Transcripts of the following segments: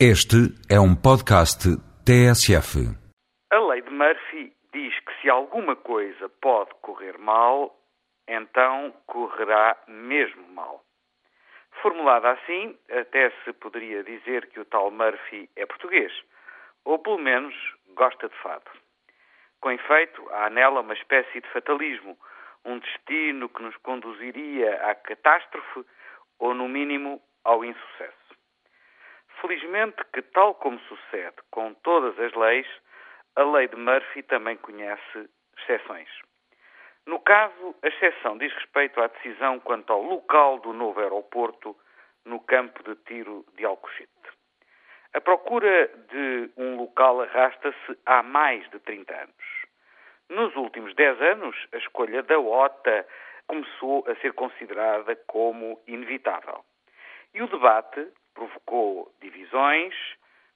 Este é um podcast TSF. A lei de Murphy diz que se alguma coisa pode correr mal, então correrá mesmo mal. Formulada assim, até se poderia dizer que o tal Murphy é português, ou pelo menos gosta de fado. Com efeito, há nela uma espécie de fatalismo, um destino que nos conduziria à catástrofe ou, no mínimo, ao insucesso. Felizmente que, tal como sucede com todas as leis, a lei de Murphy também conhece exceções. No caso, a exceção diz respeito à decisão quanto ao local do novo aeroporto no campo de tiro de Alcochete. A procura de um local arrasta-se há mais de 30 anos. Nos últimos 10 anos, a escolha da OTA começou a ser considerada como inevitável. E o debate provocou divisões,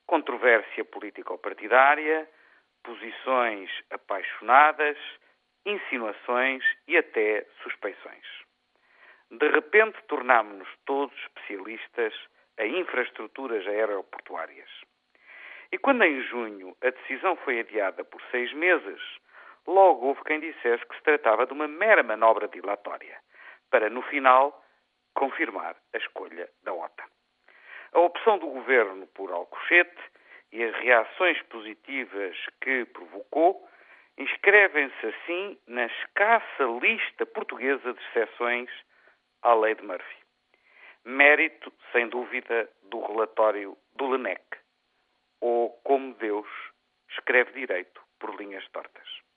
controvérsia político-partidária, posições apaixonadas, insinuações e até suspeições. De repente tornámos-nos todos especialistas em infraestruturas aeroportuárias. E quando em junho a decisão foi adiada por seis meses, logo houve quem dissesse que se tratava de uma mera manobra dilatória, para no final confirmar a escolha da OTAN. A opção do governo por Alcochete e as reações positivas que provocou inscrevem-se assim na escassa lista portuguesa de exceções à lei de Murphy. Mérito, sem dúvida, do relatório do LENEC, ou como Deus escreve direito por linhas tortas.